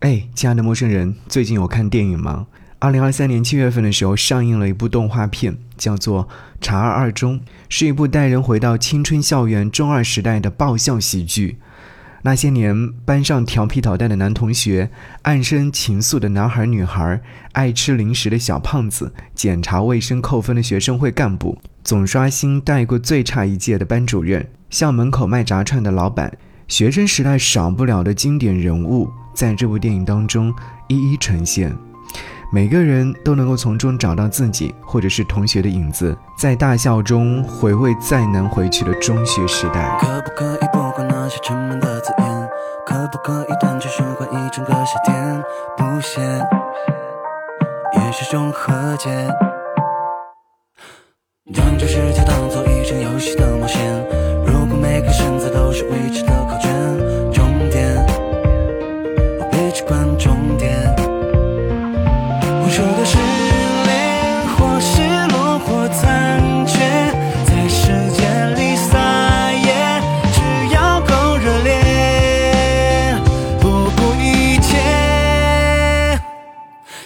哎，亲爱的陌生人，最近有看电影吗？二零二三年七月份的时候，上映了一部动画片，叫做《茶二二中》，是一部带人回到青春校园中二时代的爆笑喜剧。那些年，班上调皮捣蛋的男同学，暗生情愫的男孩女孩，爱吃零食的小胖子，检查卫生扣分的学生会干部，总刷新带过最差一届的班主任，校门口卖炸串的老板，学生时代少不了的经典人物。在这部电影当中一一呈现，每个人都能够从中找到自己或者是同学的影子，在大笑中回味再难回去的中学时代。可不可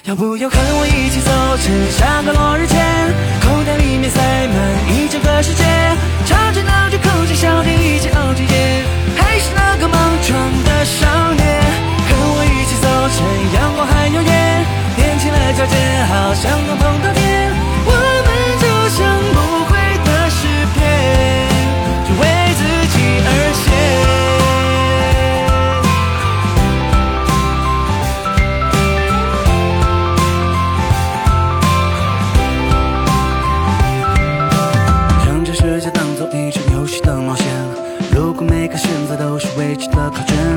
要不要和我一起走，趁下个落日前，口袋里面塞满一整个世界，唱着闹钟口角笑点一起熬着夜，还是那个莽撞的少年。和我一起走，趁阳光还有眼，踮起了脚尖，好像能碰到天。ちた価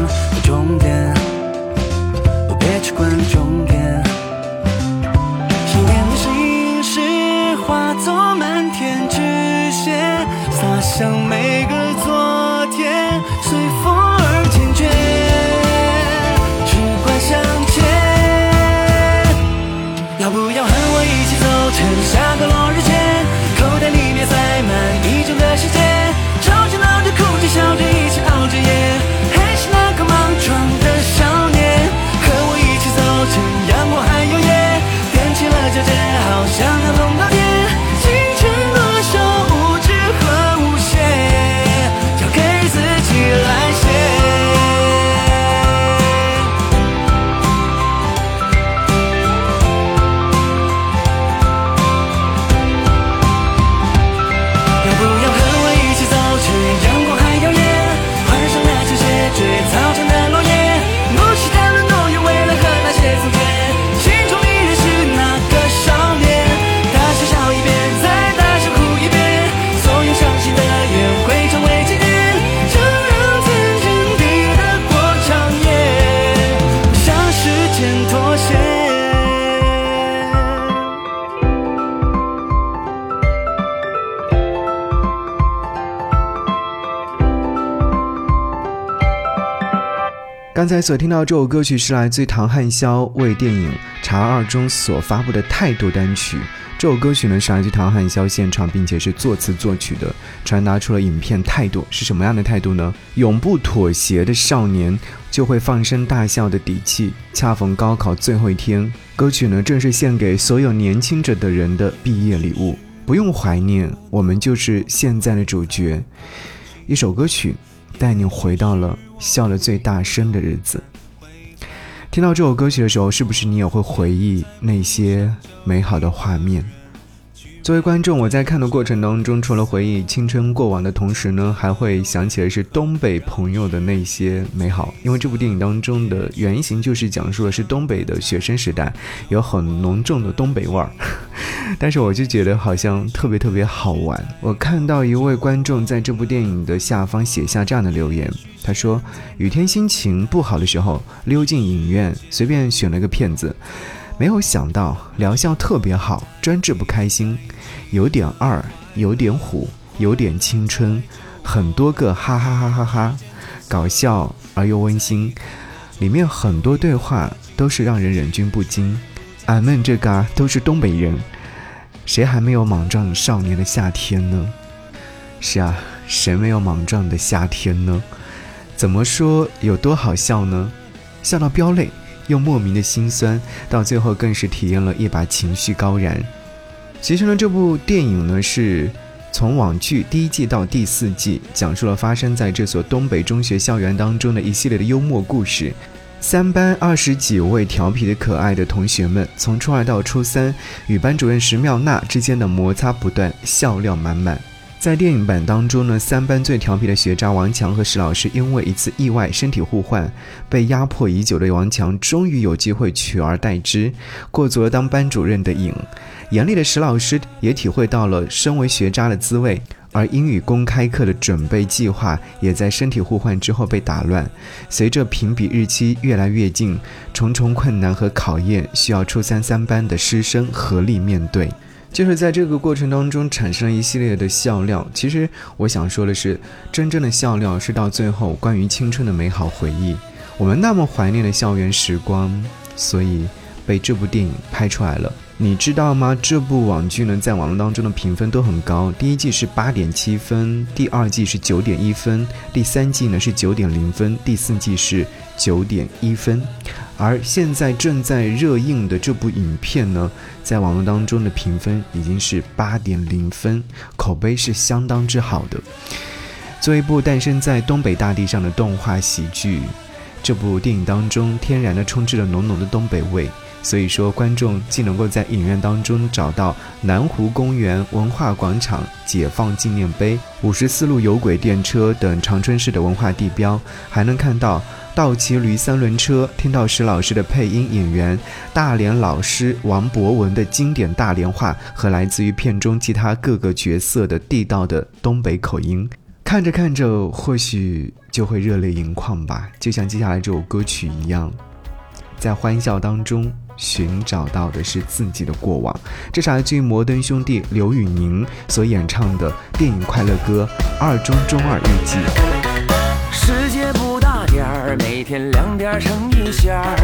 刚才所听到这首歌曲是来自唐汉霄为电影《茶二》中所发布的态度单曲。这首歌曲呢是来自唐汉霄现场，并且是作词作曲的，传达出了影片态度是什么样的态度呢？永不妥协的少年就会放声大笑的底气。恰逢高考最后一天，歌曲呢正是献给所有年轻着的人的毕业礼物。不用怀念，我们就是现在的主角。一首歌曲。带你回到了笑得最大声的日子。听到这首歌曲的时候，是不是你也会回忆那些美好的画面？作为观众，我在看的过程当中，除了回忆青春过往的同时呢，还会想起的是东北朋友的那些美好。因为这部电影当中的原型就是讲述的是东北的学生时代，有很浓重的东北味儿。但是我就觉得好像特别特别好玩。我看到一位观众在这部电影的下方写下这样的留言，他说：“雨天心情不好的时候，溜进影院，随便选了个片子。”没有想到疗效特别好，专治不开心，有点二，有点虎，有点青春，很多个哈哈哈哈哈，搞笑而又温馨，里面很多对话都是让人忍俊不禁。俺们这嘎都是东北人，谁还没有莽撞少年的夏天呢？是啊，谁没有莽撞的夏天呢？怎么说有多好笑呢？笑到飙泪。又莫名的心酸，到最后更是体验了一把情绪高燃。其实呢，这部电影呢是从网剧第一季到第四季，讲述了发生在这所东北中学校园当中的一系列的幽默故事。三班二十几位调皮的可爱的同学们，从初二到初三，与班主任石妙娜之间的摩擦不断，笑料满满。在电影版当中呢，三班最调皮的学渣王强和石老师因为一次意外身体互换，被压迫已久的王强终于有机会取而代之，过足了当班主任的瘾。严厉的石老师也体会到了身为学渣的滋味，而英语公开课的准备计划也在身体互换之后被打乱。随着评比日期越来越近，重重困难和考验需要初三三班的师生合力面对。就是在这个过程当中产生了一系列的笑料。其实我想说的是，真正的笑料是到最后关于青春的美好回忆。我们那么怀念的校园时光，所以被这部电影拍出来了。你知道吗？这部网剧呢，在网络当中的评分都很高。第一季是八点七分，第二季是九点一分，第三季呢是九点零分，第四季是九点一分。而现在正在热映的这部影片呢，在网络当中的评分已经是八点零分，口碑是相当之好的。作为一部诞生在东北大地上的动画喜剧，这部电影当中天然的充斥了浓浓的东北味。所以说，观众既能够在影院当中找到南湖公园、文化广场、解放纪念碑、五十四路有轨电车等长春市的文化地标，还能看到倒骑驴三轮车，听到石老师的配音演员大连老师王博文的经典大连话和来自于片中其他各个角色的地道的东北口音，看着看着，或许就会热泪盈眶吧，就像接下来这首歌曲一样，在欢笑当中。寻找到的是自己的过往，这是来自于摩登兄弟刘宇宁所演唱的电影快乐歌《二中中二日记》。每天两点成一线儿，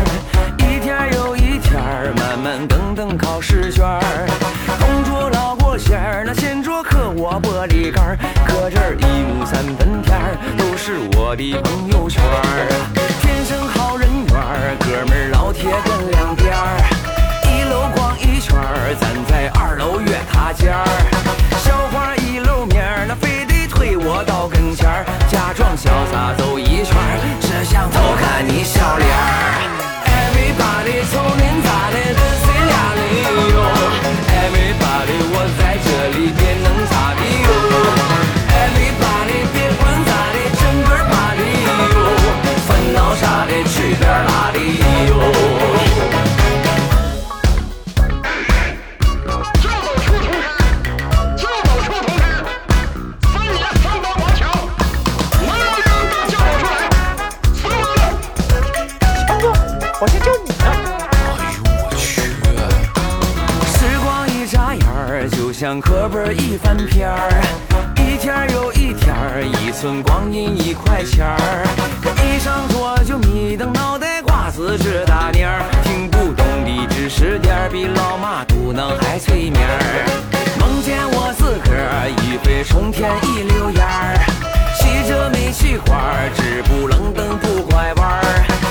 一天又一天儿，慢慢等等考试卷儿。同桌老过线儿，那前桌磕我玻璃盖儿，搁这儿一亩三分田儿，都是我的朋友圈儿。天生好人缘儿，哥们儿老铁跟两边儿，一楼逛一圈儿，咱在二楼约塔尖儿。潇洒走一圈儿，只想偷看你笑脸好像叫你呢。时光一眨眼儿，就像课本一翻篇儿，一天儿又一天儿，一寸光阴一块钱儿。一上桌就迷瞪脑袋瓜子直打蔫儿，听不懂的知识点儿比老妈嘟囔还催眠儿。梦见我自个儿一飞冲天一溜烟儿，骑着煤气罐儿，直不愣登不拐弯儿。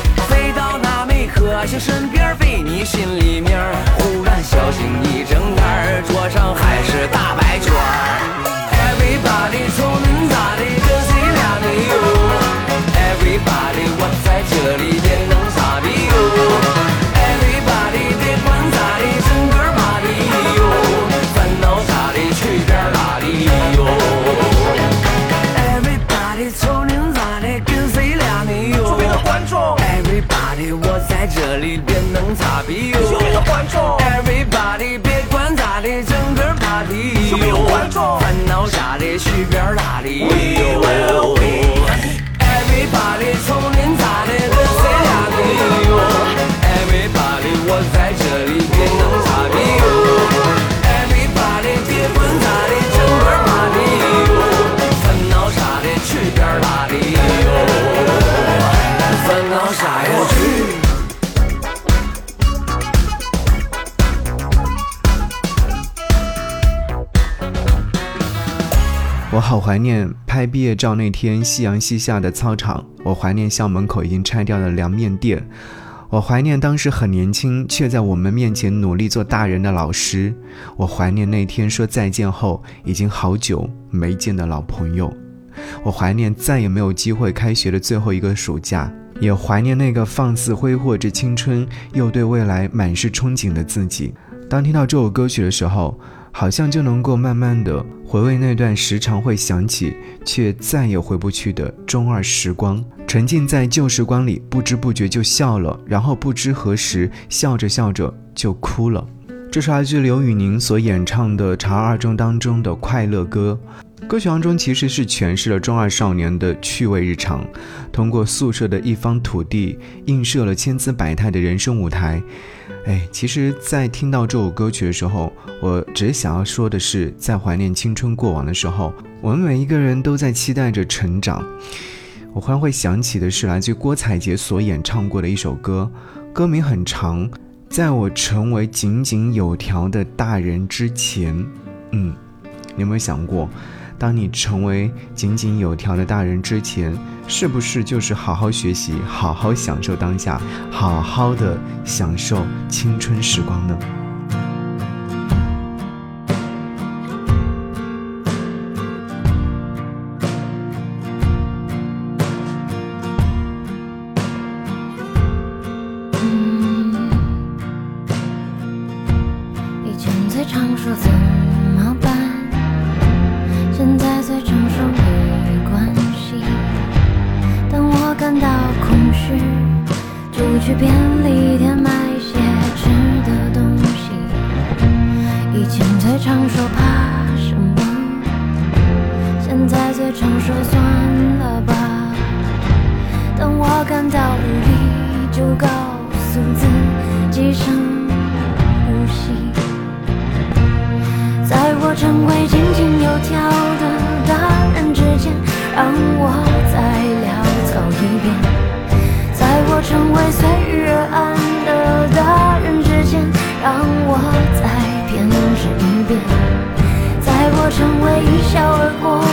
可惜身边，飞你心里面。忽然小心一睁眼，桌上还是大白卷儿。脚下的去边儿拉的哟。Everybody，瞅恁咋好怀念拍毕业照那天夕阳西下的操场，我怀念校门口已经拆掉的凉面店，我怀念当时很年轻却在我们面前努力做大人的老师，我怀念那天说再见后已经好久没见的老朋友，我怀念再也没有机会开学的最后一个暑假，也怀念那个放肆挥霍着青春又对未来满是憧憬的自己。当听到这首歌曲的时候，好像就能够慢慢的回味那段时常会想起却再也回不去的中二时光。沉浸在旧时光里，不知不觉就笑了，然后不知何时笑着笑着就哭了。这是来自刘宇宁所演唱的《茶二中》当中的快乐歌。歌曲当中其实是诠释了中二少年的趣味日常，通过宿舍的一方土地，映射了千姿百态的人生舞台。哎，其实，在听到这首歌曲的时候，我只想要说的是，在怀念青春过往的时候，我们每一个人都在期待着成长。我忽然会想起的是来自郭采洁所演唱过的一首歌，歌名很长，在我成为井井有条的大人之前，嗯，你有没有想过，当你成为井井有条的大人之前，是不是就是好好学习，好好享受当下，好好的享受青春时光呢？以前最常说怎就成为一笑而过。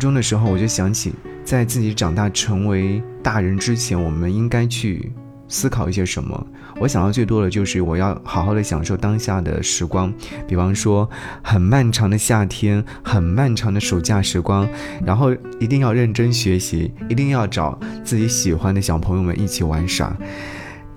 中》的时候，我就想起，在自己长大成为大人之前，我们应该去思考一些什么。我想到最多的就是我要好好的享受当下的时光，比方说很漫长的夏天，很漫长的暑假时光，然后一定要认真学习，一定要找自己喜欢的小朋友们一起玩耍。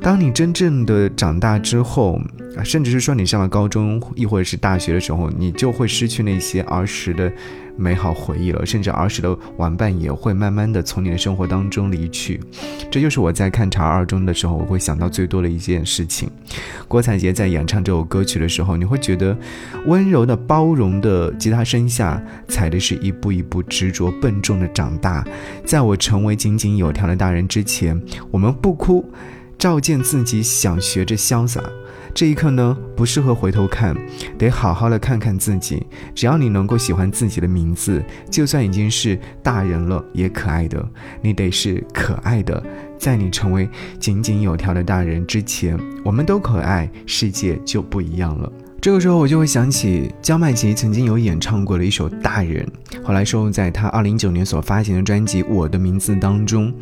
当你真正的长大之后，甚至是说你上了高中，亦或者是大学的时候，你就会失去那些儿时的美好回忆了，甚至儿时的玩伴也会慢慢的从你的生活当中离去。这就是我在看《茶二中》的时候，我会想到最多的一件事情。郭采洁在演唱这首歌曲的时候，你会觉得温柔的、包容的吉他声下，踩的是一步一步执着、笨重的长大。在我成为井井有条的大人之前，我们不哭。照见自己想学着潇洒，这一刻呢不适合回头看，得好好的看看自己。只要你能够喜欢自己的名字，就算已经是大人了，也可爱的。你得是可爱的，在你成为井井有条的大人之前，我们都可爱，世界就不一样了。这个时候我就会想起焦麦琪曾经有演唱过的一首《大人》，后来收录在他二零一九年所发行的专辑《我的名字》当中。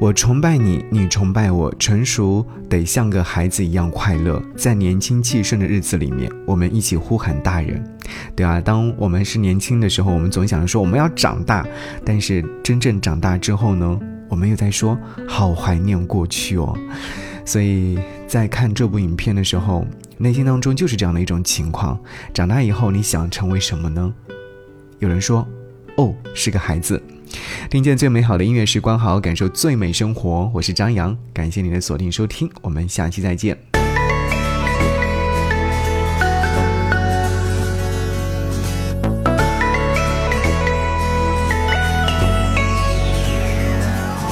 我崇拜你，你崇拜我。成熟得像个孩子一样快乐，在年轻气盛的日子里面，我们一起呼喊大人。对啊，当我们是年轻的时候，我们总想着说我们要长大，但是真正长大之后呢，我们又在说好怀念过去哦。所以在看这部影片的时候，内心当中就是这样的一种情况：长大以后你想成为什么呢？有人说，哦，是个孩子。听见最美好的音乐时光，好好感受最美生活。我是张扬，感谢你的锁定收听，我们下期再见。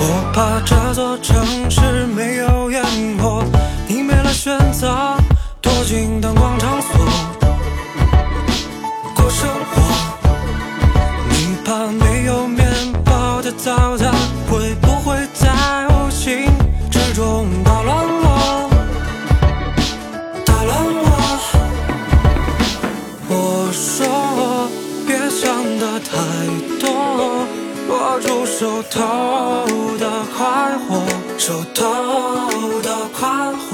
我怕这座城市没有烟火，你没了选择，躲进灯光场手头的快活，手头的快活。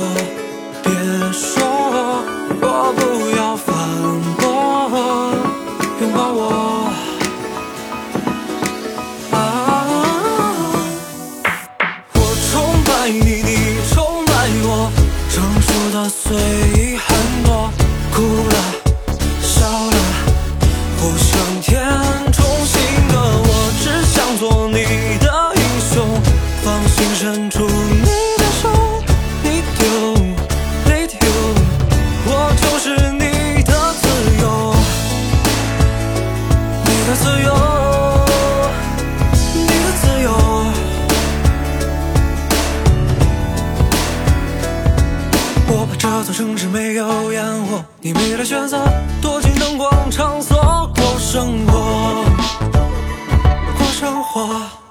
你没了选择，躲进灯光场所过生活，过生活。